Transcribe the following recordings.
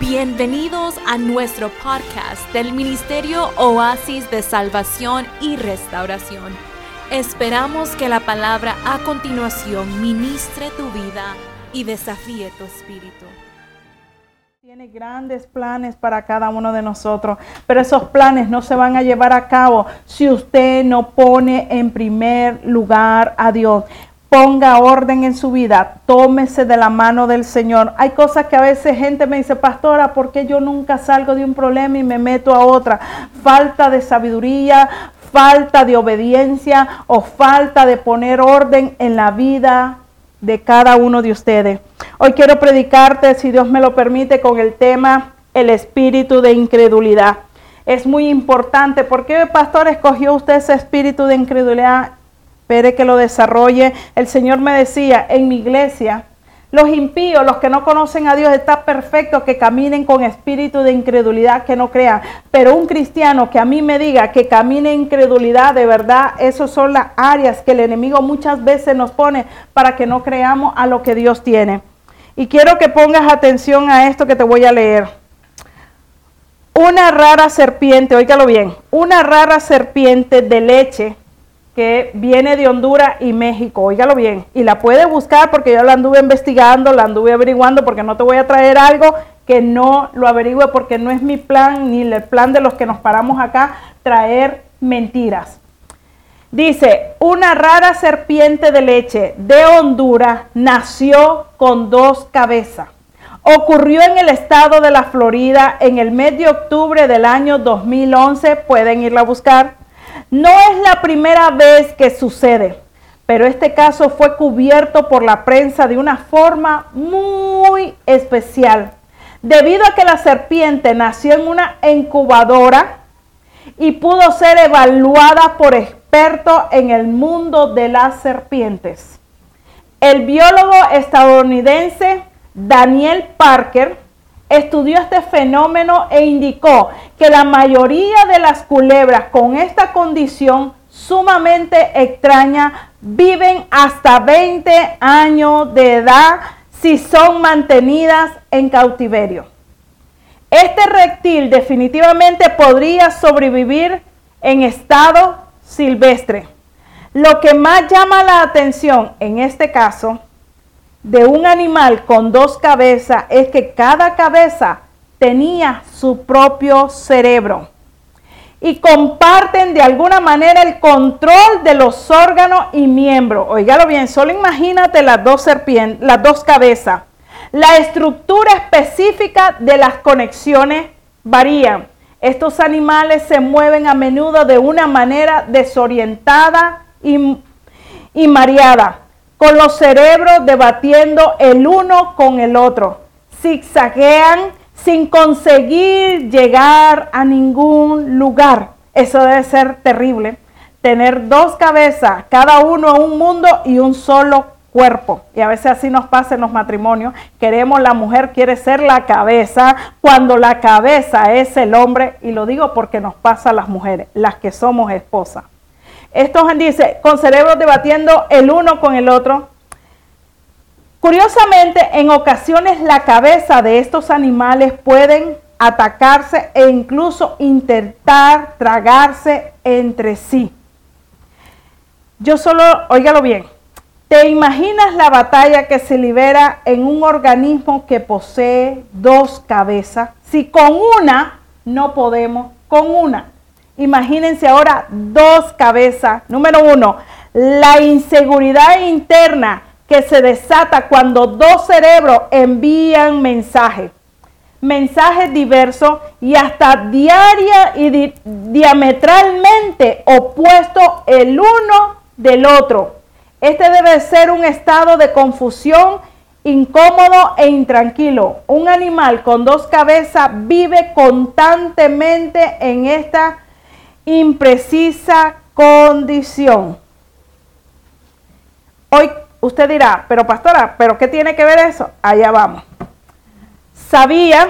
Bienvenidos a nuestro podcast del Ministerio Oasis de Salvación y Restauración. Esperamos que la palabra a continuación ministre tu vida y desafíe tu espíritu. Tiene grandes planes para cada uno de nosotros, pero esos planes no se van a llevar a cabo si usted no pone en primer lugar a Dios ponga orden en su vida, tómese de la mano del Señor. Hay cosas que a veces gente me dice, pastora, ¿por qué yo nunca salgo de un problema y me meto a otra? Falta de sabiduría, falta de obediencia o falta de poner orden en la vida de cada uno de ustedes. Hoy quiero predicarte, si Dios me lo permite, con el tema el espíritu de incredulidad. Es muy importante. ¿Por qué, pastor, escogió usted ese espíritu de incredulidad? Espere que lo desarrolle. El Señor me decía, en mi iglesia, los impíos, los que no conocen a Dios, está perfecto que caminen con espíritu de incredulidad, que no crean. Pero un cristiano que a mí me diga que camine en incredulidad, de verdad, esas son las áreas que el enemigo muchas veces nos pone para que no creamos a lo que Dios tiene. Y quiero que pongas atención a esto que te voy a leer. Una rara serpiente, óigalo bien, una rara serpiente de leche que viene de Honduras y México, óigalo bien, y la puede buscar porque yo la anduve investigando, la anduve averiguando porque no te voy a traer algo que no lo averigüe porque no es mi plan ni el plan de los que nos paramos acá traer mentiras. Dice, una rara serpiente de leche de Honduras nació con dos cabezas. Ocurrió en el estado de la Florida en el mes de octubre del año 2011. Pueden irla a buscar. No es la primera vez que sucede, pero este caso fue cubierto por la prensa de una forma muy especial, debido a que la serpiente nació en una incubadora y pudo ser evaluada por expertos en el mundo de las serpientes. El biólogo estadounidense Daniel Parker estudió este fenómeno e indicó que la mayoría de las culebras con esta condición sumamente extraña viven hasta 20 años de edad si son mantenidas en cautiverio. Este reptil definitivamente podría sobrevivir en estado silvestre. Lo que más llama la atención en este caso de un animal con dos cabezas es que cada cabeza tenía su propio cerebro y comparten de alguna manera el control de los órganos y miembros. Oígalo bien, solo imagínate las dos serpientes, las dos cabezas. La estructura específica de las conexiones varían. Estos animales se mueven a menudo de una manera desorientada y mareada con los cerebros debatiendo el uno con el otro. Zigzaguean sin conseguir llegar a ningún lugar. Eso debe ser terrible. Tener dos cabezas, cada uno a un mundo y un solo cuerpo. Y a veces así nos pasa en los matrimonios. Queremos, la mujer quiere ser la cabeza cuando la cabeza es el hombre. Y lo digo porque nos pasa a las mujeres, las que somos esposas. Estos dice, con cerebros debatiendo el uno con el otro. Curiosamente, en ocasiones la cabeza de estos animales pueden atacarse e incluso intentar tragarse entre sí. Yo solo, óigalo bien, ¿te imaginas la batalla que se libera en un organismo que posee dos cabezas? Si con una no podemos, con una. Imagínense ahora dos cabezas. Número uno, la inseguridad interna que se desata cuando dos cerebros envían mensajes. Mensajes diversos y hasta diaria y diametralmente opuestos el uno del otro. Este debe ser un estado de confusión incómodo e intranquilo. Un animal con dos cabezas vive constantemente en esta imprecisa condición. Hoy usted dirá, pero pastora, ¿pero qué tiene que ver eso? Allá vamos. Sabía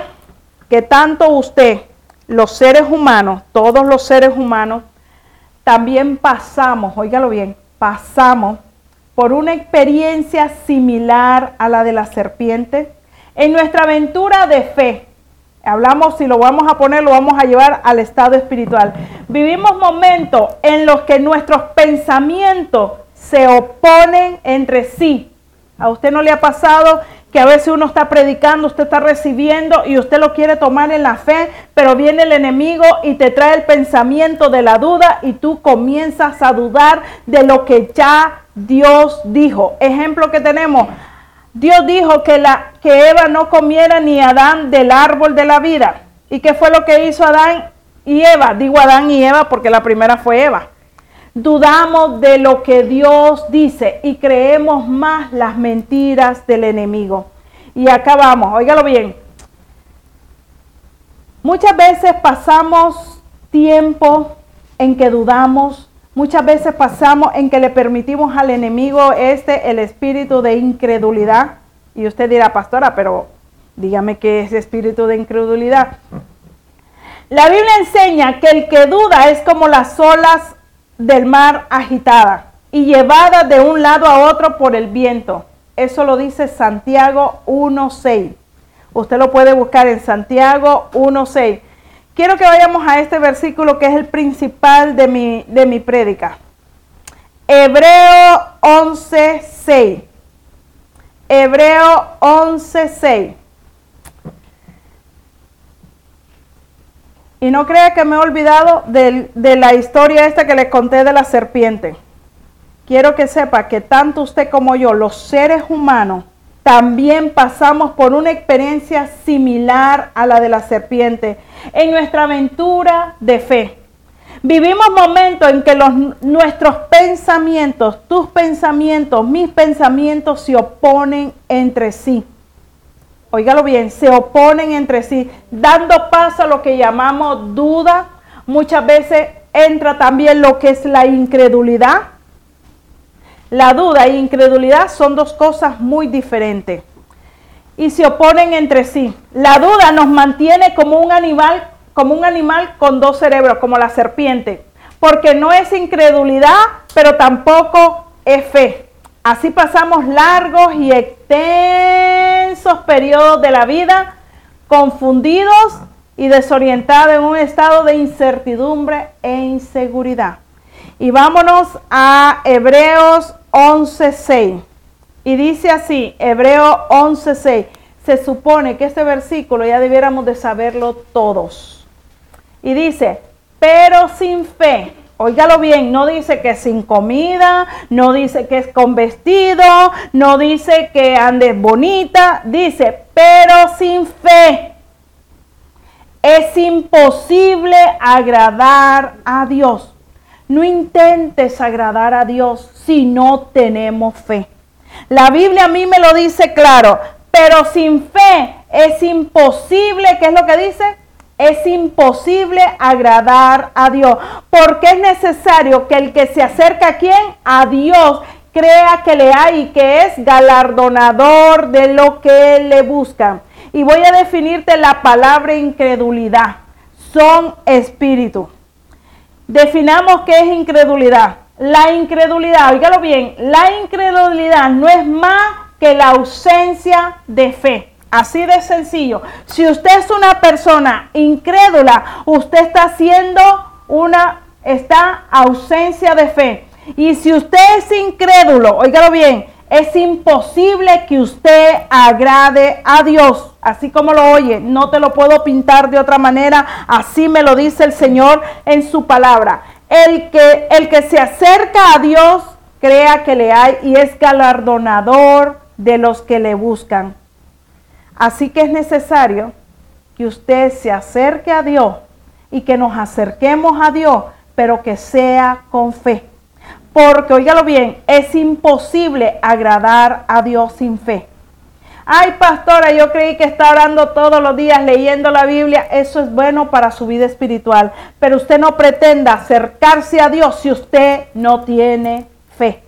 que tanto usted, los seres humanos, todos los seres humanos, también pasamos, óigalo bien, pasamos por una experiencia similar a la de la serpiente. En nuestra aventura de fe, Hablamos, si lo vamos a poner, lo vamos a llevar al estado espiritual. Vivimos momentos en los que nuestros pensamientos se oponen entre sí. ¿A usted no le ha pasado que a veces uno está predicando, usted está recibiendo y usted lo quiere tomar en la fe, pero viene el enemigo y te trae el pensamiento de la duda y tú comienzas a dudar de lo que ya Dios dijo? Ejemplo que tenemos, Dios dijo que, la, que Eva no comiera ni Adán del árbol de la vida. ¿Y qué fue lo que hizo Adán y Eva? Digo Adán y Eva porque la primera fue Eva. Dudamos de lo que Dios dice y creemos más las mentiras del enemigo. Y acá vamos, óigalo bien. Muchas veces pasamos tiempo en que dudamos, Muchas veces pasamos en que le permitimos al enemigo este el espíritu de incredulidad. Y usted dirá, pastora, pero dígame qué es espíritu de incredulidad. La Biblia enseña que el que duda es como las olas del mar agitada y llevada de un lado a otro por el viento. Eso lo dice Santiago 1.6. Usted lo puede buscar en Santiago 1.6. Quiero que vayamos a este versículo que es el principal de mi, de mi prédica. Hebreo 11.6. Hebreo 11.6. Y no crea que me he olvidado de, de, la historia esta que les conté de la serpiente. Quiero que sepa que tanto usted como yo, los seres humanos, también pasamos por una experiencia similar a la de la serpiente en nuestra aventura de fe. Vivimos momentos en que nuestros pensamientos, tus pensamientos, mis pensamientos se oponen entre sí. Óigalo bien, se oponen entre sí, dando paso a lo que llamamos duda. Muchas veces entra también lo que es la incredulidad la duda e incredulidad son dos cosas muy diferentes y se oponen entre sí. La duda nos mantiene como un animal, como un animal con dos cerebros, como la serpiente, porque no es incredulidad, pero tampoco es fe. Así pasamos largos y extensos periodos de la vida confundidos y desorientados en un estado de incertidumbre e inseguridad. Y vámonos a Hebreos 11.6. Y dice así, Hebreo 11.6. Se supone que este versículo ya debiéramos de saberlo todos. Y dice, pero sin fe. Óigalo bien, no dice que sin comida, no dice que es con vestido, no dice que andes bonita, dice, pero sin fe. Es imposible agradar a Dios. No intentes agradar a Dios si no tenemos fe. La Biblia a mí me lo dice claro, pero sin fe es imposible, ¿qué es lo que dice? Es imposible agradar a Dios, porque es necesario que el que se acerca a quién? A Dios, crea que le hay y que es galardonador de lo que le buscan. Y voy a definirte la palabra incredulidad. Son espíritus. Definamos qué es incredulidad. La incredulidad, oígalo bien, la incredulidad no es más que la ausencia de fe. Así de sencillo. Si usted es una persona incrédula, usted está haciendo una está ausencia de fe. Y si usted es incrédulo, oígalo bien, es imposible que usted agrade a Dios. Así como lo oye, no te lo puedo pintar de otra manera. Así me lo dice el Señor en su palabra. El que, el que se acerca a Dios, crea que le hay y es galardonador de los que le buscan. Así que es necesario que usted se acerque a Dios y que nos acerquemos a Dios, pero que sea con fe. Porque, óigalo bien, es imposible agradar a Dios sin fe. Ay, pastora, yo creí que está orando todos los días leyendo la Biblia. Eso es bueno para su vida espiritual. Pero usted no pretenda acercarse a Dios si usted no tiene fe.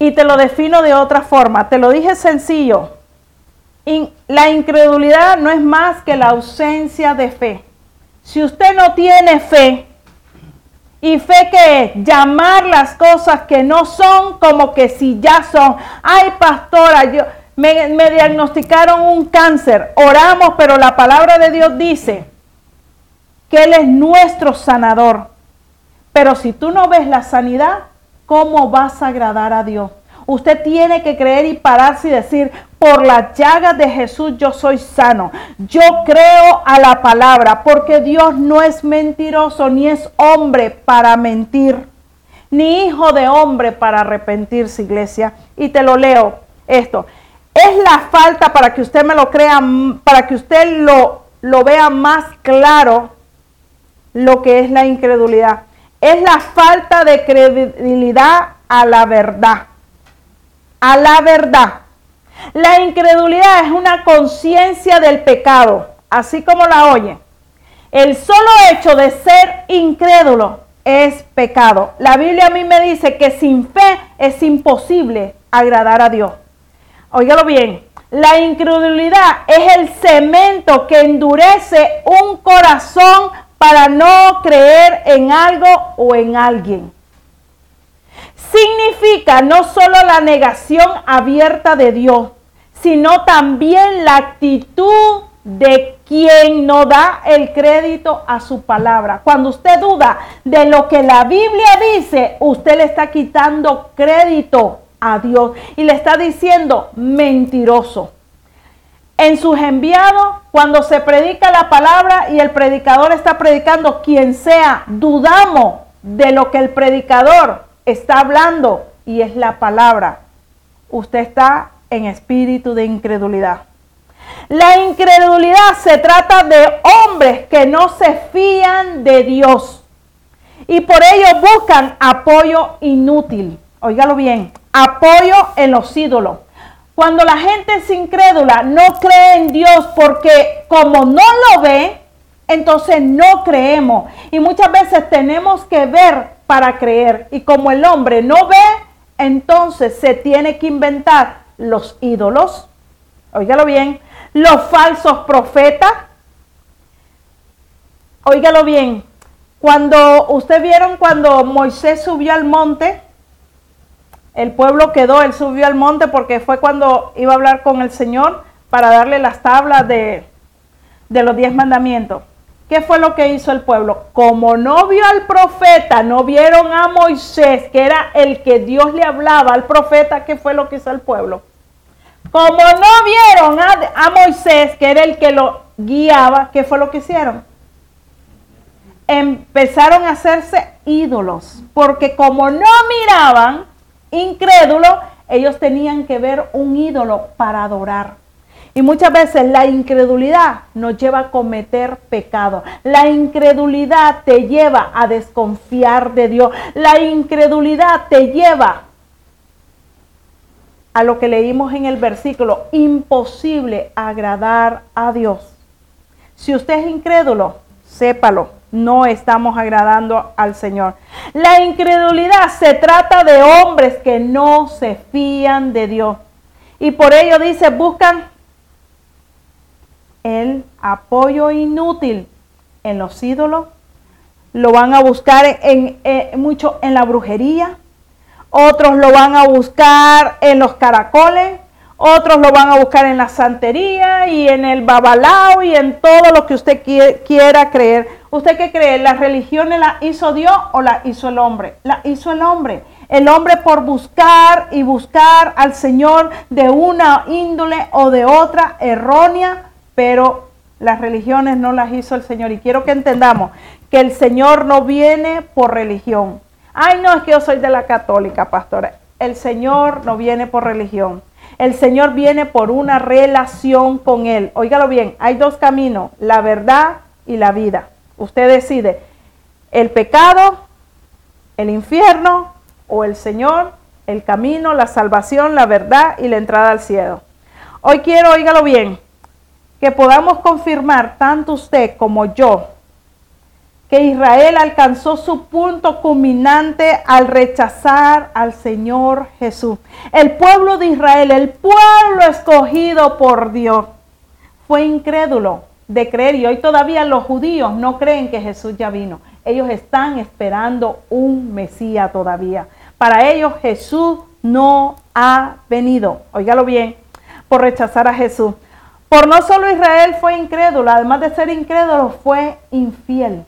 Y te lo defino de otra forma. Te lo dije sencillo. la incredulidad no es más que la ausencia de fe. Si usted no tiene fe, ¿Y fe que es? Llamar las cosas que no son como que si ya son. Ay, pastora, yo me, me diagnosticaron un cáncer, oramos, pero la palabra de Dios dice que Él es nuestro sanador. Pero si tú no ves la sanidad, ¿cómo vas a agradar a Dios? Usted tiene que creer y pararse y decir, por las llagas de Jesús yo soy sano. Yo creo a la palabra, porque Dios no es mentiroso, ni es hombre para mentir, ni hijo de hombre para arrepentirse, iglesia. Y te lo leo esto. Es la falta para que usted me lo crea, para que usted lo, lo vea más claro lo que es la incredulidad. Es la falta de credibilidad a la verdad a la verdad. La incredulidad es una conciencia del pecado, así como la oye. El solo hecho de ser incrédulo es pecado. La Biblia a mí me dice que sin fe es imposible agradar a Dios. Óigalo bien, la incredulidad es el cemento que endurece un corazón para no creer en algo o en alguien significa no solo la negación abierta de Dios, sino también la actitud de quien no da el crédito a su palabra. Cuando usted duda de lo que la Biblia dice, usted le está quitando crédito a Dios y le está diciendo mentiroso. En sus enviados, cuando se predica la palabra y el predicador está predicando, quien sea, dudamos de lo que el predicador está hablando y es la palabra, usted está en espíritu de incredulidad. La incredulidad se trata de hombres que no se fían de Dios y por ello buscan apoyo inútil. Óigalo bien, apoyo en los ídolos. Cuando la gente es incrédula, no cree en Dios porque como no lo ve, entonces no creemos. Y muchas veces tenemos que ver para creer. Y como el hombre no ve, entonces se tiene que inventar los ídolos, óigalo bien, los falsos profetas. Óigalo bien, cuando usted vieron cuando Moisés subió al monte, el pueblo quedó, él subió al monte porque fue cuando iba a hablar con el Señor para darle las tablas de, de los diez mandamientos. ¿Qué fue lo que hizo el pueblo? Como no vio al profeta, no vieron a Moisés, que era el que Dios le hablaba al profeta, ¿qué fue lo que hizo el pueblo? Como no vieron a, Moisés, que era el que lo guiaba, ¿qué fue lo que hicieron? Empezaron a hacerse ídolos, porque como no miraban, incrédulos, ellos tenían que ver un ídolo para adorar. Y muchas veces la incredulidad nos lleva a cometer pecado. La incredulidad te lleva a desconfiar de Dios. La incredulidad te lleva a lo que leímos en el versículo, imposible agradar a Dios. Si usted es incrédulo, sépalo, no estamos agradando al Señor. La incredulidad se trata de hombres que no se fían de Dios. Y por ello dice, buscan el apoyo inútil en los ídolos, lo van a buscar en, mucho en la brujería, otros lo van a buscar en los caracoles, otros lo van a buscar en la santería y en el babalao y en todo lo que usted quiera creer. ¿Usted qué cree? ¿La religión la hizo Dios o la hizo el hombre? La hizo el hombre. El hombre por buscar y buscar al Señor de una índole o de otra errónea, pero las religiones no las hizo el Señor. Y quiero que entendamos que el Señor no viene por religión. Ay, no, es que yo soy de la católica, pastora. El Señor no viene por religión. El Señor viene por una relación con Él. Óigalo bien, hay dos caminos, la verdad y la vida. Usted decide, el pecado, el infierno o el Señor, el camino, la salvación, la verdad y la entrada al cielo. Hoy quiero, óigalo bien, que podamos confirmar, tanto usted como yo, que Israel alcanzó su punto culminante al rechazar al Señor Jesús. El pueblo de Israel, el pueblo escogido por Dios, fue incrédulo de creer y hoy todavía los judíos no creen que Jesús ya vino. Ellos están esperando un Mesías todavía. Para ellos Jesús no ha venido. Óigalo bien, por rechazar a Jesús. Por no solo Israel fue incrédulo, además de ser incrédulo, fue infiel.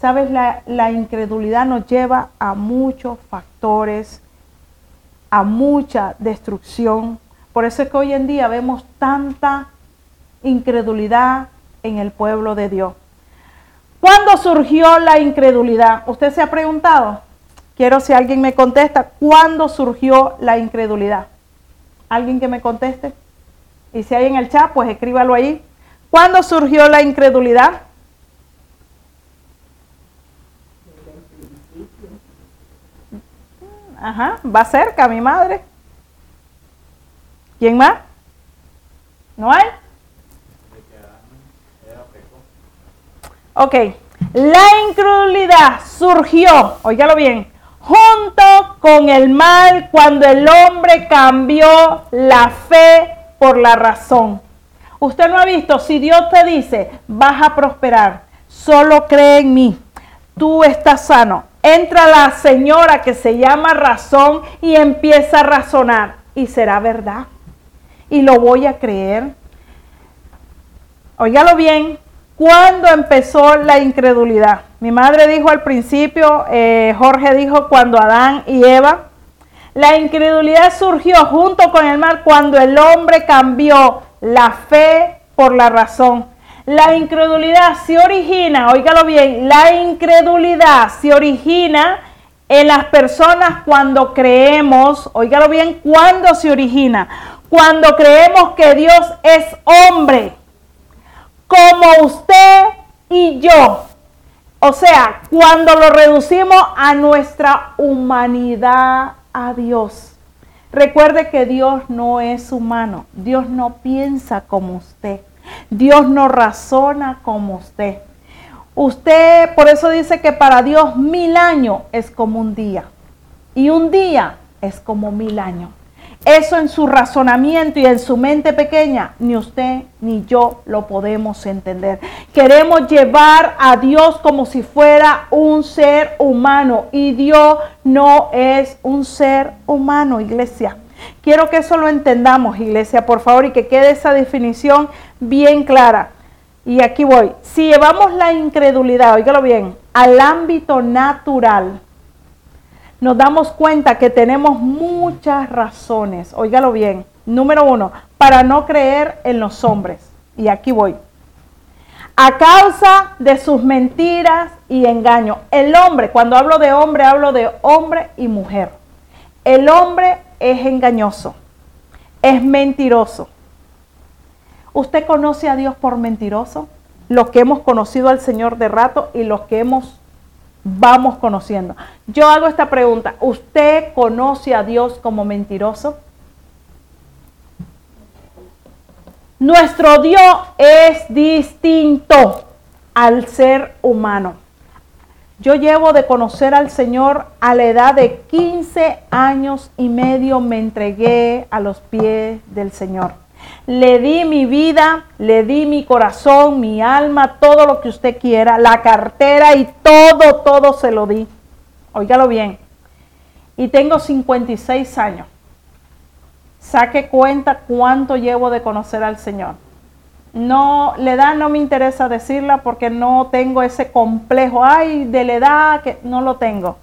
Sabes, la, incredulidad nos lleva a muchos factores, a mucha destrucción. Por eso es que hoy en día vemos tanta incredulidad en el pueblo de Dios. ¿Cuándo surgió la incredulidad? ¿Usted se ha preguntado? Quiero si alguien me contesta, ¿cuándo surgió la incredulidad? ¿Alguien que me conteste? Y si hay en el chat, pues escríbalo ahí. ¿Cuándo surgió la incredulidad? Ajá, va cerca mi madre. ¿Quién más? ¿No hay? Ok, la incredulidad surgió, óigalo bien, junto con el mal cuando el hombre cambió la fe por la razón. Usted no ha visto, si Dios te dice, vas a prosperar, solo cree en mí, tú estás sano. Entra la señora que se llama razón y empieza a razonar y será verdad. Y lo voy a creer. Óigalo bien, ¿Cuándo empezó la incredulidad? Mi madre dijo al principio, eh, Jorge dijo cuando Adán y Eva. La incredulidad surgió junto con el mal cuando el hombre cambió la fe por la razón. La incredulidad se origina, óigalo bien, la incredulidad se origina en las personas cuando creemos, óigalo bien, cuando se origina, cuando creemos que Dios es hombre como usted y yo. O sea, cuando lo reducimos a nuestra humanidad a Dios. Recuerde que Dios no es humano. Dios no piensa como usted. Dios no razona como usted. Usted, por eso dice que para Dios mil años es como un día. Y un día es como mil años. Eso en su razonamiento y en su mente pequeña, ni usted ni yo lo podemos entender. Queremos llevar a Dios como si fuera un ser humano y Dios no es un ser humano, iglesia. Quiero que eso lo entendamos, iglesia, por favor, y que quede esa definición bien clara. Y aquí voy. Si llevamos la incredulidad, oígalo bien, al ámbito natural, nos damos cuenta que tenemos muchas razones, óigalo bien. Número uno, para no creer en los hombres. Y aquí voy. A causa de sus mentiras y engaños. El hombre, cuando hablo de hombre, hablo de hombre y mujer. El hombre es engañoso, es mentiroso. ¿Usted conoce a Dios por mentiroso? Los que hemos conocido al Señor de rato y los que hemos vamos conociendo. Yo hago esta pregunta, ¿usted conoce a Dios como mentiroso? Nuestro Dios es distinto al ser humano. Yo llevo de conocer al Señor a la edad de 15 años y medio me entregué a los pies del Señor. Le di mi vida, le di mi corazón, mi alma, todo lo que usted quiera, la cartera y todo, todo se lo di. Óigalo bien. Y tengo 56 años. Saque cuenta cuánto llevo de conocer al Señor. No, la edad no me interesa decirla porque no tengo ese complejo, ay, de la edad que no lo tengo.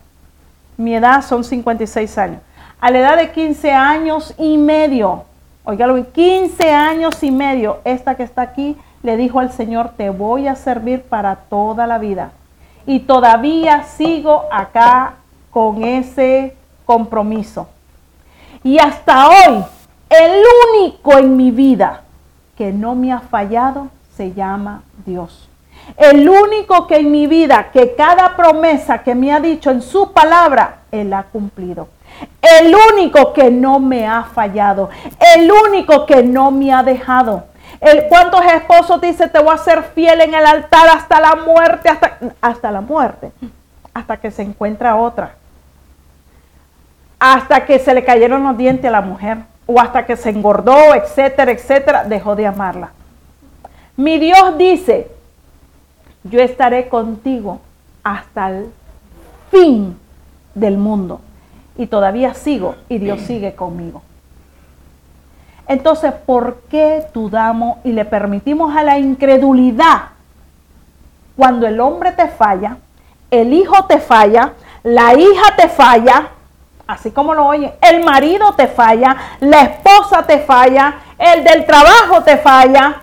Mi edad son 56 años. A la edad de 15 años y medio Oígalo, 15 años y medio, esta que está aquí le dijo al Señor, te voy a servir para toda la vida. Y todavía sigo acá con ese compromiso. Y hasta hoy, el único en mi vida que no me ha fallado se llama Dios. El único que en mi vida, que cada promesa que me ha dicho en su palabra, Él ha cumplido. El único que no me ha fallado. El único que no me ha dejado. El, ¿Cuántos esposos dice te voy a ser fiel en el altar hasta la muerte? Hasta, hasta la muerte. Hasta que se encuentra otra. Hasta que se le cayeron los dientes a la mujer. O hasta que se engordó, etcétera, etcétera. Dejó de amarla. Mi Dios dice, yo estaré contigo hasta el fin del mundo y todavía sigo y Dios sigue conmigo. Entonces, ¿por qué dudamos y le permitimos a la incredulidad cuando el hombre te falla, el hijo te falla, la hija te falla, así como lo oyen, el marido te falla, la esposa te falla, el del trabajo te falla,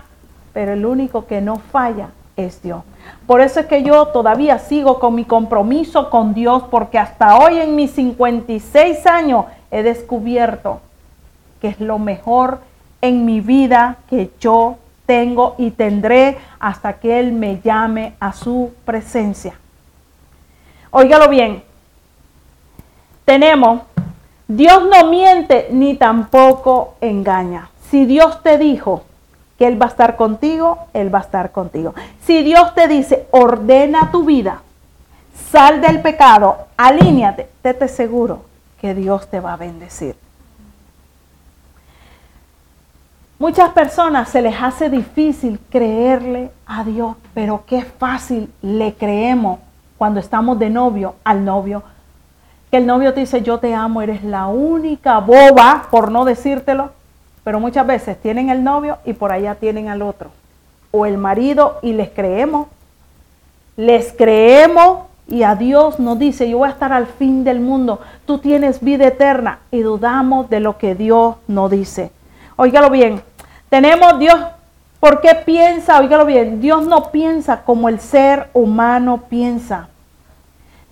pero el único que no falla es Dios. Por eso es que yo todavía sigo con mi compromiso con Dios, porque hasta hoy en mis 56 años he descubierto que es lo mejor en mi vida que yo tengo y tendré hasta que Él me llame a su presencia. Óigalo bien, tenemos, Dios no miente ni tampoco engaña. Si Dios te dijo que Él va a estar contigo, Él va a estar contigo. Si Dios te dice, ordena tu vida, sal del pecado, alíñate, te seguro que Dios te va a bendecir. Muchas personas se les hace difícil creerle a Dios, pero qué fácil le creemos cuando estamos de novio al novio. Que el novio te dice, yo te amo, eres la única boba, por no decírtelo, pero muchas veces tienen el novio y por allá tienen al otro. O el marido y les creemos. Les creemos y a Dios nos dice, yo voy a estar al fin del mundo, tú tienes vida eterna y dudamos de lo que Dios nos dice. Óigalo bien, tenemos Dios, ¿por qué piensa? Óigalo bien, Dios no piensa como el ser humano piensa.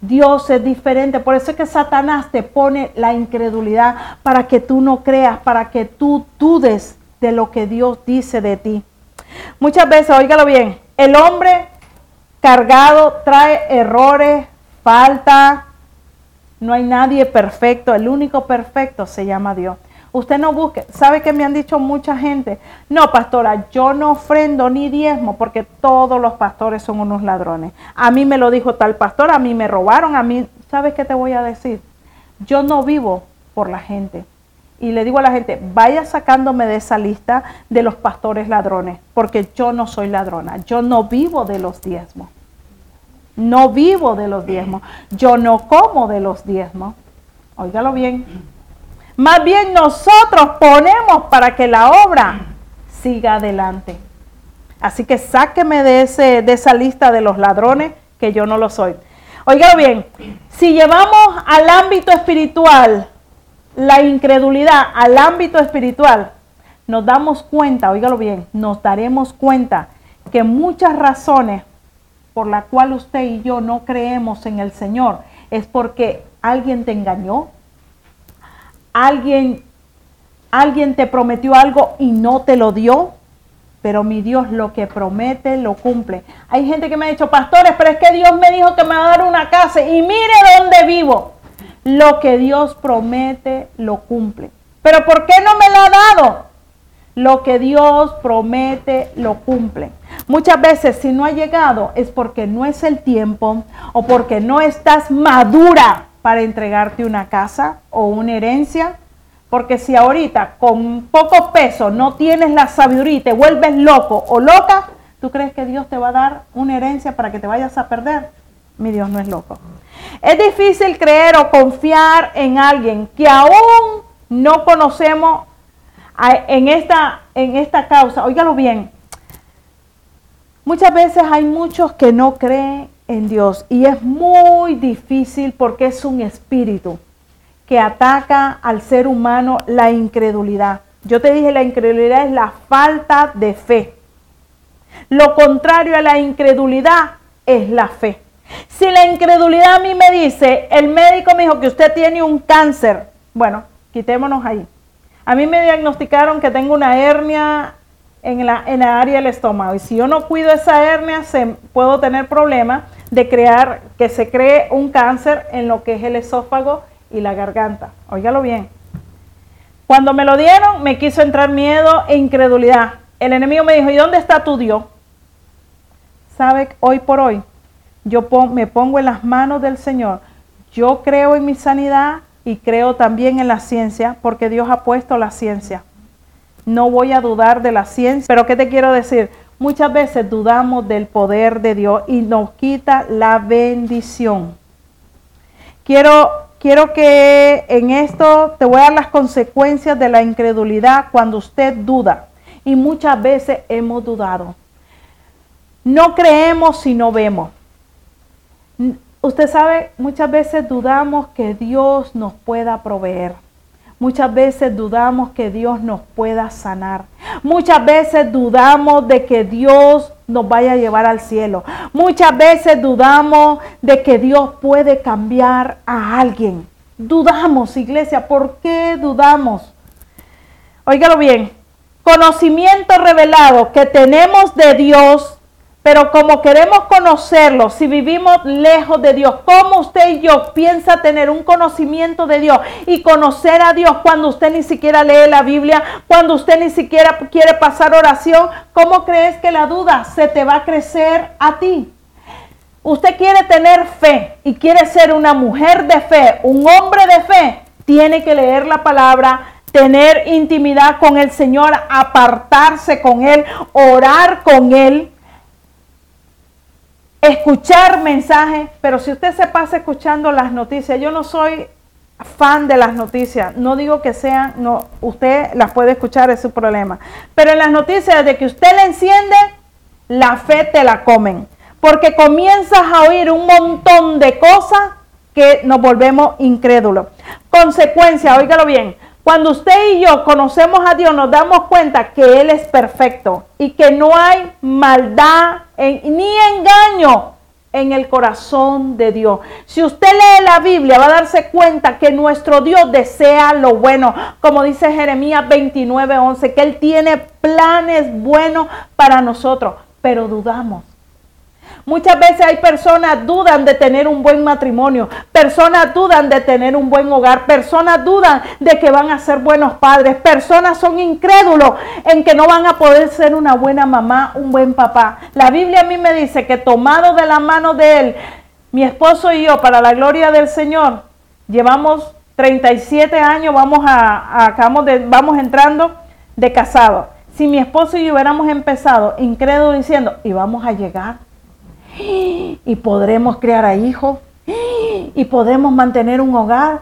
Dios es diferente, por eso es que Satanás te pone la incredulidad para que tú no creas, para que tú dudes de lo que Dios dice de ti. Muchas veces, óigalo bien, el hombre cargado trae errores, falta, no hay nadie perfecto, el único perfecto se llama Dios. Usted no busque. ¿Sabe que me han dicho mucha gente? No, pastora, yo no ofrendo ni diezmo porque todos los pastores son unos ladrones. A mí me lo dijo tal pastor, a mí me robaron, a mí, ¿sabes qué te voy a decir? Yo no vivo por la gente. Y le digo a la gente, vaya sacándome de esa lista de los pastores ladrones, porque yo no soy ladrona, yo no vivo de los diezmos. No vivo de los diezmos, yo no como de los diezmos. Óigalo bien, más bien nosotros ponemos para que la obra siga adelante. Así que sáqueme de, esa lista de los ladrones, que yo no lo soy. Oiga bien, si llevamos al ámbito espiritual la incredulidad al ámbito espiritual, nos damos cuenta, oígalo bien, nos daremos cuenta que muchas razones por las cuales usted y yo no creemos en el Señor es porque alguien te engañó, alguien, alguien te prometió algo y no te lo dio, pero mi Dios lo que promete lo cumple. Hay gente que me ha dicho, pastores, pero es que Dios me dijo que me va a dar una casa y mire dónde vivo. Lo que Dios promete lo cumple. Pero ¿por qué no me lo ha dado? Lo que Dios promete lo cumple. Muchas veces si no ha llegado es porque no es el tiempo o porque no estás madura para entregarte una casa o una herencia. Porque si ahorita con poco peso no tienes la sabiduría y te vuelves loco o loca, ¿tú crees que Dios te va a dar una herencia para que te vayas a perder? Mi Dios no es loco. Es difícil creer o confiar en alguien que aún no conocemos en esta, en esta causa. Óigalo bien. Muchas veces hay muchos que no creen en Dios. Y es muy difícil porque es un espíritu que ataca al ser humano la incredulidad. Yo te dije, la incredulidad es la falta de fe. Lo contrario a la incredulidad es la fe. Si la incredulidad a mí me dice, el médico me dijo que usted tiene un cáncer, bueno, quitémonos ahí. A mí me diagnosticaron que tengo una hernia en la, en la área del estómago y si yo no cuido esa hernia, puedo tener problemas de crear, que se cree un cáncer en lo que es el esófago y la garganta. Óigalo bien. Cuando me lo dieron, me quiso entrar miedo e incredulidad. El enemigo me dijo, ¿y dónde está tu Dios? ¿Sabe? Hoy por hoy, yo me pongo en las manos del Señor. Yo creo en mi sanidad y creo también en la ciencia, porque Dios ha puesto la ciencia. No voy a dudar de la ciencia, pero ¿qué te quiero decir? Muchas veces dudamos del poder de Dios y nos quita la bendición. Quiero, quiero que en esto te voy a dar las consecuencias de la incredulidad cuando usted duda. Y muchas veces hemos dudado. No creemos si no vemos. Usted sabe, muchas veces dudamos que Dios nos pueda proveer. Muchas veces dudamos que Dios nos pueda sanar. Muchas veces dudamos de que Dios nos vaya a llevar al cielo. Muchas veces dudamos de que Dios puede cambiar a alguien. Dudamos, iglesia. ¿Por qué dudamos? Óigalo bien. Conocimiento revelado que tenemos de Dios pero como queremos conocerlo, si vivimos lejos de Dios, ¿cómo usted y yo piensa tener un conocimiento de Dios y conocer a Dios cuando usted ni siquiera lee la Biblia, cuando usted ni siquiera quiere pasar oración? ¿Cómo crees que la duda se te va a crecer a ti? Usted quiere tener fe y quiere ser una mujer de fe, un hombre de fe, tiene que leer la palabra, tener intimidad con el Señor, apartarse con Él, orar con Él escuchar mensajes, pero si usted se pasa escuchando las noticias, yo no soy fan de las noticias, no digo que sean, no, usted las puede escuchar, es su problema, pero en las noticias de que usted le enciende, la fe te la comen, porque comienzas a oír un montón de cosas que nos volvemos incrédulos. Consecuencia, óigalo bien, cuando usted y yo conocemos a Dios, nos damos cuenta que Él es perfecto y que no hay maldad ni engaño en el corazón de Dios. Si usted lee la Biblia, va a darse cuenta que nuestro Dios desea lo bueno, como dice Jeremías 29, 11, que Él tiene planes buenos para nosotros, pero dudamos. Muchas veces hay personas dudan de tener un buen matrimonio, personas dudan de tener un buen hogar, personas dudan de que van a ser buenos padres, personas son incrédulos en que no van a poder ser una buena mamá, un buen papá. La Biblia a mí me dice que tomado de la mano de él, mi esposo y yo, para la gloria del Señor, llevamos 37 años, vamos a, acabamos de, vamos entrando de casado. Si mi esposo y yo hubiéramos empezado incrédulo diciendo, y vamos a llegar, y podremos criar a hijos y podremos mantener un hogar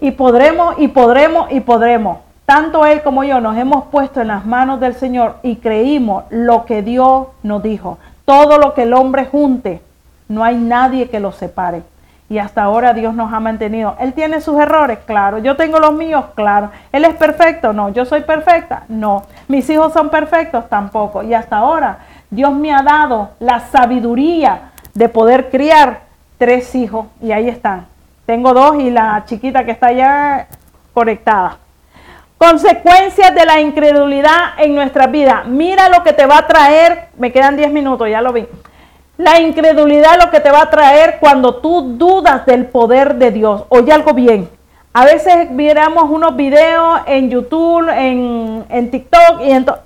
y podremos y podremos y podremos. Tanto él como yo nos hemos puesto en las manos del Señor y creímos lo que Dios nos dijo. Todo lo que el hombre junte, no hay nadie que lo separe. Y hasta ahora Dios nos ha mantenido. Él tiene sus errores, claro. Yo tengo los míos, claro. Él es perfecto, no. Yo soy perfecta, no. Mis hijos son perfectos, tampoco. Y hasta ahora Dios me ha dado la sabiduría de poder criar tres hijos y ahí están. Tengo dos y la chiquita que está allá conectada. Consecuencias de la incredulidad en nuestra vida. Mira lo que te va a traer. Me quedan 10 minutos, ya lo vi. La incredulidad lo que te va a traer cuando tú dudas del poder de Dios. Oye algo bien. A veces miramos unos videos en YouTube, en, TikTok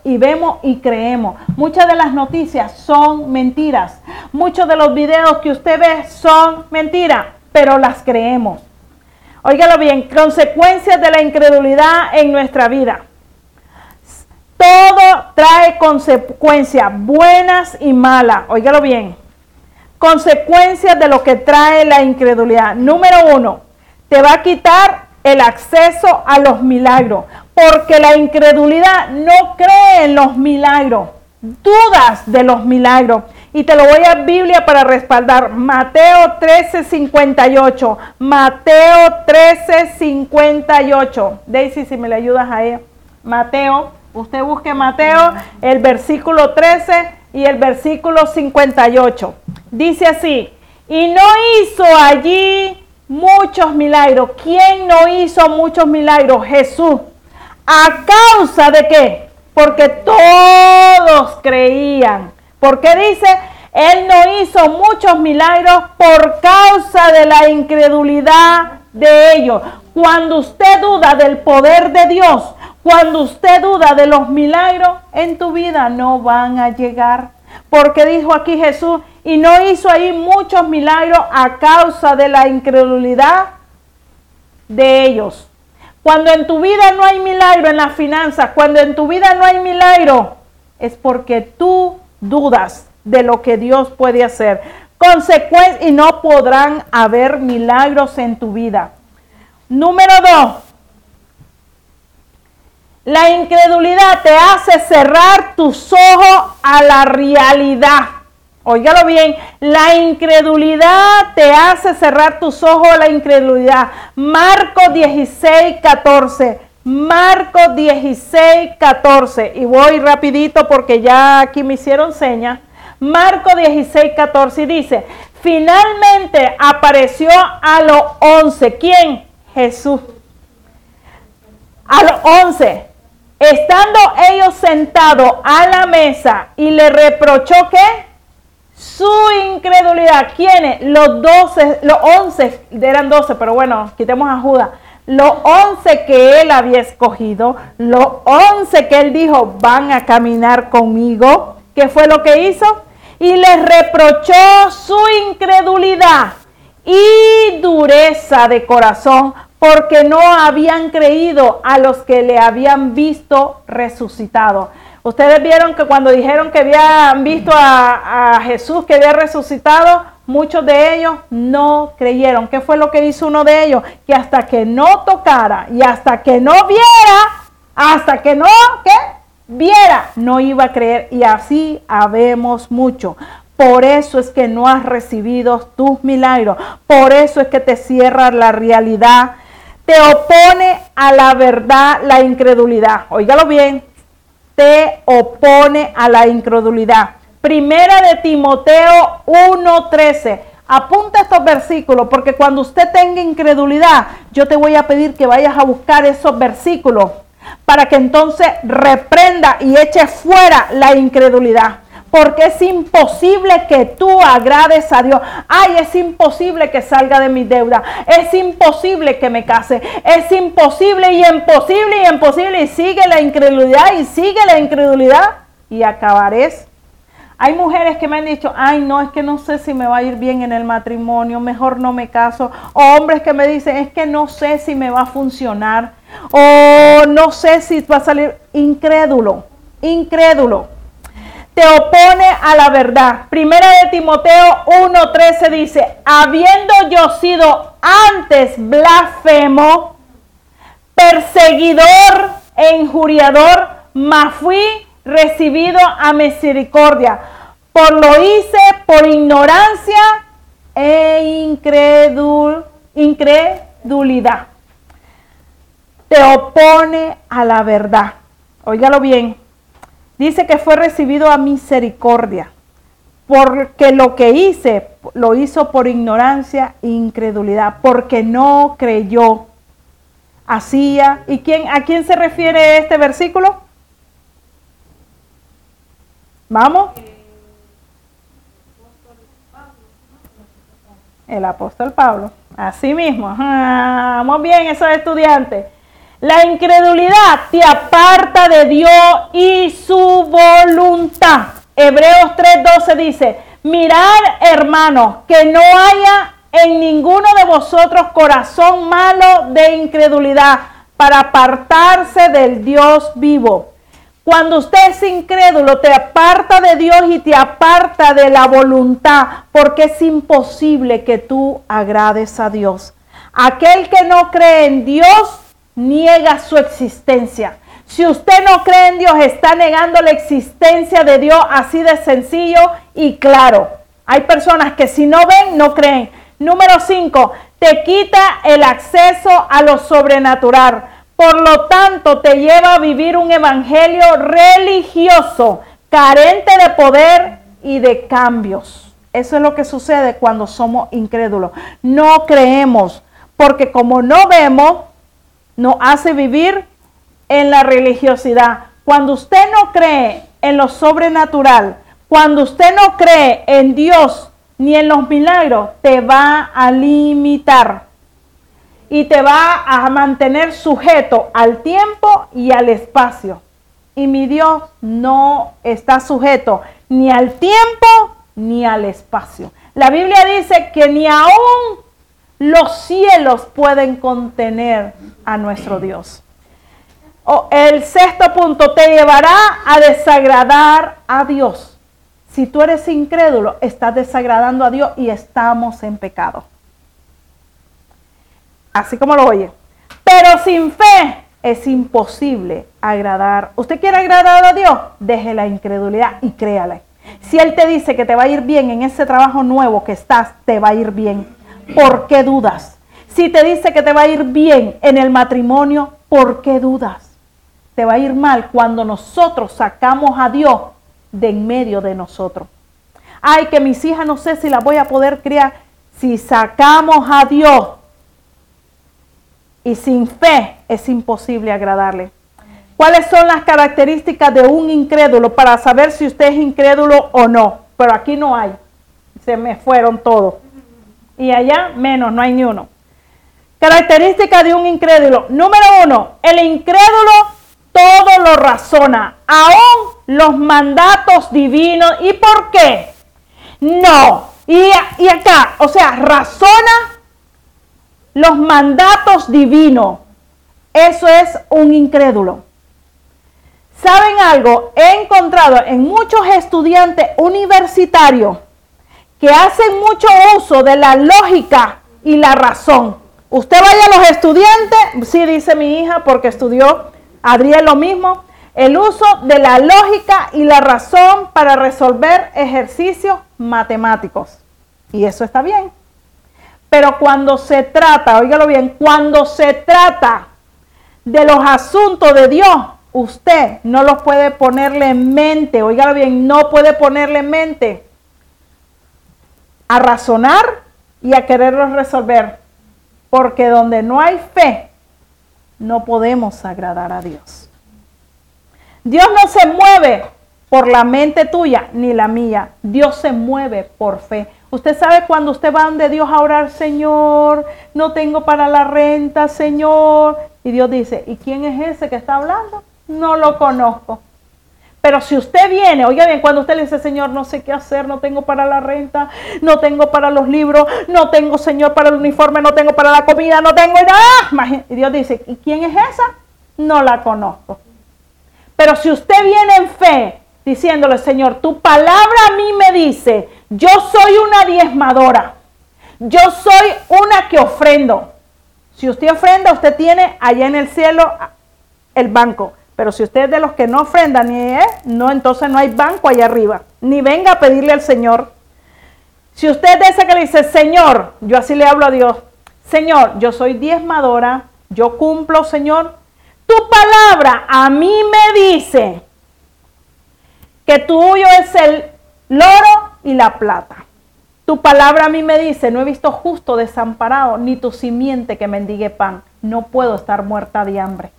y, y, vemos y creemos. Muchas de las noticias son mentiras. Muchos de los videos que usted ve son mentiras, pero las creemos. Óigalo bien, consecuencias de la incredulidad en nuestra vida. Todo trae consecuencias buenas y malas. Óigalo bien. Consecuencias de lo que trae la incredulidad. Número uno, te va a quitar el acceso a los milagros, porque la incredulidad no cree en los milagros, dudas de los milagros. Y te lo voy a Biblia para respaldar. Mateo 13, 58. Mateo 13, 58. Daisy, si me le ayudas a ella. Mateo, usted busque Mateo, el versículo 13 y el versículo 58. Dice así, y no hizo allí muchos milagros. ¿Quién no hizo muchos milagros? Jesús. ¿A causa de qué? Porque todos creían. ¿Por qué dice? Él no hizo muchos milagros por causa de la incredulidad de ellos. Cuando usted duda del poder de Dios, cuando usted duda de los milagros, en tu vida no van a llegar. Porque dijo aquí Jesús, y no hizo ahí muchos milagros a causa de la incredulidad de ellos. Cuando en tu vida no hay milagro en las finanzas, cuando en tu vida no hay milagro, es porque tú dudas de lo que Dios puede hacer. Consecuencia y no podrán haber milagros en tu vida. Número dos, la incredulidad te hace cerrar tus ojos a la realidad. Óigalo bien, la incredulidad te hace cerrar tus ojos a la incredulidad. Marcos 16, 14. Marcos 16, 14. Y voy rapidito porque ya aquí me hicieron señas. Marcos 16, 14 y dice, finalmente apareció a los once. ¿Quién? Jesús. A los once. Estando ellos sentados a la mesa y le reprochó que su incredulidad. ¿Quiénes? Los doce, los once, eran doce, pero bueno, quitemos a Judas. Los once que él había escogido, los once que él dijo van a caminar conmigo. ¿Qué fue lo que hizo? Y les reprochó su incredulidad y dureza de corazón porque no habían creído a los que le habían visto resucitado. Ustedes vieron que cuando dijeron que habían visto a, Jesús que había resucitado, muchos de ellos no creyeron. ¿Qué fue lo que hizo uno de ellos? Que hasta que no tocara y hasta que no viera, hasta que no, ¿qué? Viera, no iba a creer. Y así habemos mucho. Por eso es que no has recibido tus milagros. Por eso es que te cierra la realidad te opone a la verdad la incredulidad. Óigalo bien, te opone a la incredulidad. Primera de Timoteo 1:13. Apunta estos versículos porque cuando usted tenga incredulidad, yo te voy a pedir que vayas a buscar esos versículos para que entonces reprenda y eche fuera la incredulidad porque es imposible que tú agrades a Dios. Ay, es imposible que salga de mi deuda. Es imposible que me case. Es imposible y imposible y imposible. Y sigue la incredulidad y sigue la incredulidad y acabaré. Hay mujeres que me han dicho, ay, no, es que no sé si me va a ir bien en el matrimonio, mejor no me caso. O hombres que me dicen, es que no sé si me va a funcionar. O no sé si va a salir incrédulo, incrédulo te opone a la verdad. Primera de Timoteo 1:13 dice, habiendo yo sido antes blasfemo, perseguidor e injuriador, mas fui recibido a misericordia. Por lo hice por ignorancia e incredulidad. Te opone a la verdad. Óigalo bien Dice que fue recibido a misericordia, porque lo que hice lo hizo por ignorancia e incredulidad, porque no creyó. Hacía. ¿Y quién, a quién se refiere este versículo? Vamos. El apóstol Pablo. Así mismo. vamos bien, esos estudiantes. La incredulidad te aparta de Dios y su voluntad. Hebreos 3:12 dice, mirad hermanos, que no haya en ninguno de vosotros corazón malo de incredulidad para apartarse del Dios vivo. Cuando usted es incrédulo, te aparta de Dios y te aparta de la voluntad, porque es imposible que tú agrades a Dios. Aquel que no cree en Dios niega su existencia. Si usted no cree en Dios, está negando la existencia de Dios así de sencillo y claro. Hay personas que si no ven, no creen. Número 5, te quita el acceso a lo sobrenatural. Por lo tanto, te lleva a vivir un evangelio religioso, carente de poder y de cambios. Eso es lo que sucede cuando somos incrédulos. No creemos, porque como no vemos, nos hace vivir en la religiosidad. Cuando usted no cree en lo sobrenatural, cuando usted no cree en Dios ni en los milagros, te va a limitar y te va a mantener sujeto al tiempo y al espacio. Y mi Dios no está sujeto ni al tiempo ni al espacio. La Biblia dice que ni aún los cielos pueden contener a nuestro Dios. el sexto punto te llevará a desagradar a Dios. Si tú eres incrédulo, estás desagradando a Dios y estamos en pecado. así como lo oye. Pero sin fe es imposible agradar. ¿Usted quiere agradar a Dios? Deje la incredulidad y créale. Si Él te dice que te va a ir bien en ese trabajo nuevo que estás, te va a ir bien. ¿Por qué dudas? Si te dice que te va a ir bien en el matrimonio, ¿por qué dudas? Te va a ir mal cuando nosotros sacamos a Dios de en medio de nosotros. Ay, que mis hijas no sé si las voy a poder criar. Si sacamos a Dios y sin fe es imposible agradarle. ¿Cuáles son las características de un incrédulo para saber si usted es incrédulo o no? Pero aquí no hay. Se me fueron todos. Y allá menos, no hay ni uno. Característica de un incrédulo. Número uno, el incrédulo todo lo razona, aún los mandatos divinos. ¿Y por qué? No. Y, y acá, o sea, razona los mandatos divinos. Eso es un incrédulo. ¿Saben algo? He encontrado en muchos estudiantes universitarios que hacen mucho uso de la lógica y la razón. Usted vaya a los estudiantes, sí dice mi hija porque estudió Adriel lo mismo, el uso de la lógica y la razón para resolver ejercicios matemáticos. Y eso está bien. Pero cuando se trata, óigalo bien, cuando se trata de los asuntos de Dios, usted no los puede ponerle en mente, óigalo bien, no puede ponerle en mente a razonar y a quererlos resolver. Porque donde no hay fe, no podemos agradar a Dios. Dios no se mueve por la mente tuya ni la mía. Dios se mueve por fe. Usted sabe cuando usted va donde Dios a orar, Señor, no tengo para la renta, Señor. Y Dios dice, ¿y quién es ese que está hablando? No lo conozco. Pero si usted viene, oiga bien, cuando usted le dice, Señor, no sé qué hacer, no tengo para la renta, no tengo para los libros, no tengo, Señor, para el uniforme, no tengo para la comida, no tengo nada. Y Dios dice, ¿y quién es esa? No la conozco. Pero si usted viene en fe, diciéndole, Señor, tu palabra a mí me dice, yo soy una diezmadora, yo soy una que ofrendo. Si usted ofrenda, usted tiene allá en el cielo el banco. Pero si usted es de los que no ofrendan, ni es, no, entonces no hay banco allá arriba. Ni venga a pedirle al Señor. Si usted es de ese que le dice, Señor, yo así le hablo a Dios, Señor, yo soy diezmadora, yo cumplo, Señor. Tu palabra a mí me dice que tuyo es el loro y la plata. Tu palabra a mí me dice, no he visto justo desamparado, ni tu simiente que mendigue pan. No puedo estar muerta de hambre.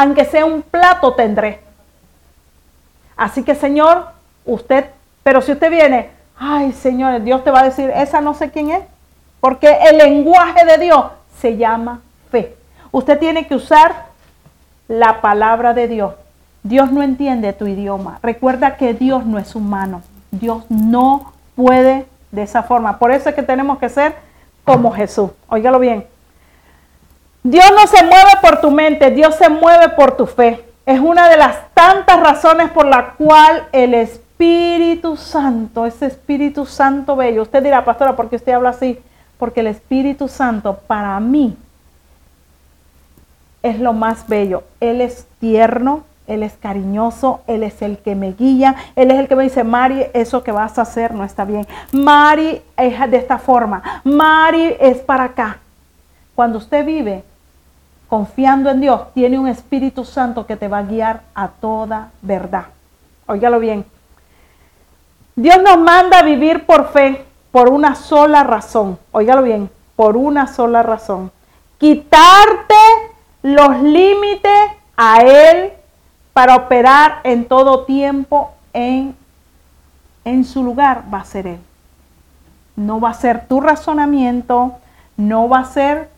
Aunque sea un plato tendré. Así que Señor, usted, pero si usted viene, ay Señor, Dios te va a decir, esa no sé quién es. Porque el lenguaje de Dios se llama fe. Usted tiene que usar la palabra de Dios Dios no entiende tu idioma. Recuerda que Dios no es humano. Dios no puede de esa forma. Por eso es que tenemos que ser como Jesús. Óigalo bien. Dios no se mueve por tu mente, Dios se mueve por tu fe. Es una de las tantas razones por la cual el Espíritu Santo, ese Espíritu Santo bello, usted dirá, pastora, ¿por qué usted habla así? Porque el Espíritu Santo para mí es lo más bello. Él es tierno, él es cariñoso, Él es el que me guía, Él es el que me dice, Mari, eso que vas a hacer no está bien. Mari es de esta forma, Mari es para acá. Cuando usted vive confiando en Dios, tiene un Espíritu Santo que te va a guiar a toda verdad. Óigalo bien. Dios nos manda a vivir por fe por una sola razón. Óigalo bien, por una sola razón. Quitarte los límites a Él para operar en todo tiempo en, en su lugar va a ser Él. No va a ser tu razonamiento, no va a ser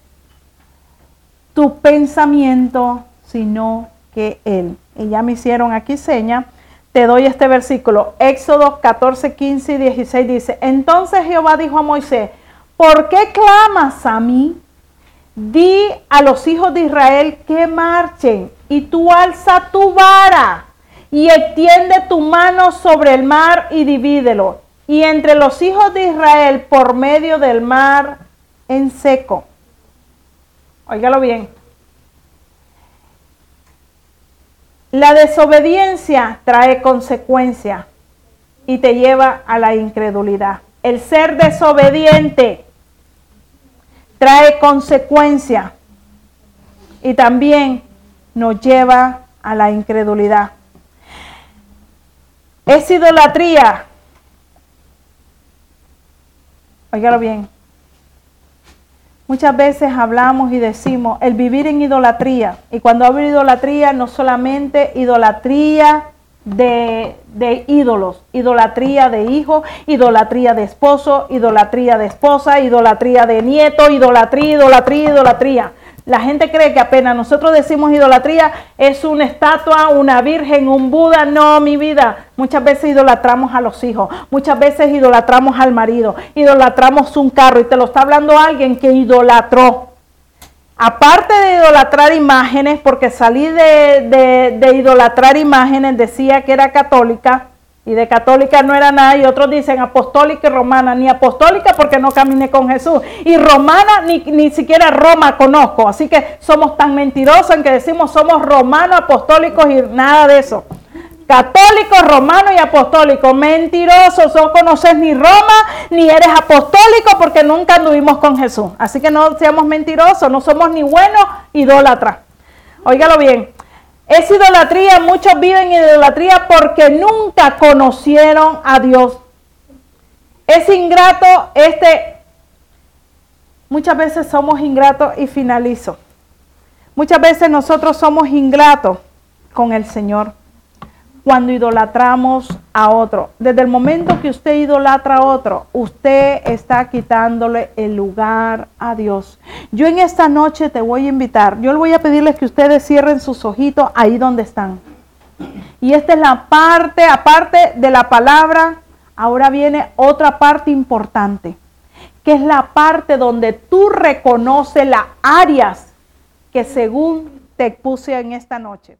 tu pensamiento, sino que Él. Y ya me hicieron aquí seña. Te doy este versículo. Éxodo 14, 15 y 16 dice, entonces Jehová dijo a Moisés, ¿por qué clamas a mí? Di a los hijos de Israel que marchen y tú alza tu vara y extiende tu mano sobre el mar y divídelo. Y entre los hijos de Israel por medio del mar en seco. Óigalo bien. La desobediencia trae consecuencia y te lleva a la incredulidad. El ser desobediente trae consecuencia y también nos lleva a la incredulidad. Es idolatría. Óigalo bien. Muchas veces hablamos y decimos el vivir en idolatría. Y cuando hablo de idolatría, no solamente idolatría de, de, ídolos, idolatría de hijo, idolatría de esposo, idolatría de esposa, idolatría de nieto, idolatría, idolatría, idolatría. La gente cree que apenas nosotros decimos idolatría es una estatua, una virgen, un Buda. No, mi vida. Muchas veces idolatramos a los hijos, muchas veces idolatramos al marido, idolatramos un carro y te lo está hablando alguien que idolatró. Aparte de idolatrar imágenes, porque salí de, de, idolatrar imágenes, decía que era católica, y de católica no era nada, y otros dicen apostólica y romana, ni apostólica porque no caminé con Jesús, y romana ni, ni siquiera Roma conozco, así que somos tan mentirosos en que decimos somos romanos, apostólicos y nada de eso. Católicos, romanos y apostólicos, mentirosos, no conoces ni Roma, ni eres apostólico porque nunca anduvimos con Jesús. Así que no seamos mentirosos, no somos ni buenos idólatras. Óigalo bien, es idolatría, muchos viven en idolatría porque nunca conocieron a Dios. Es ingrato este, muchas veces somos ingratos y finalizo. Muchas veces nosotros somos ingratos con el Señor cuando idolatramos a otro. Desde el momento que usted idolatra a otro, usted está quitándole el lugar a Dios. Yo en esta noche te voy a invitar, yo le voy a pedirles que ustedes cierren sus ojitos ahí donde están. Y esta es la parte, aparte de la palabra, ahora viene otra parte importante, que es la parte donde tú reconoces las áreas que según te puse en esta noche.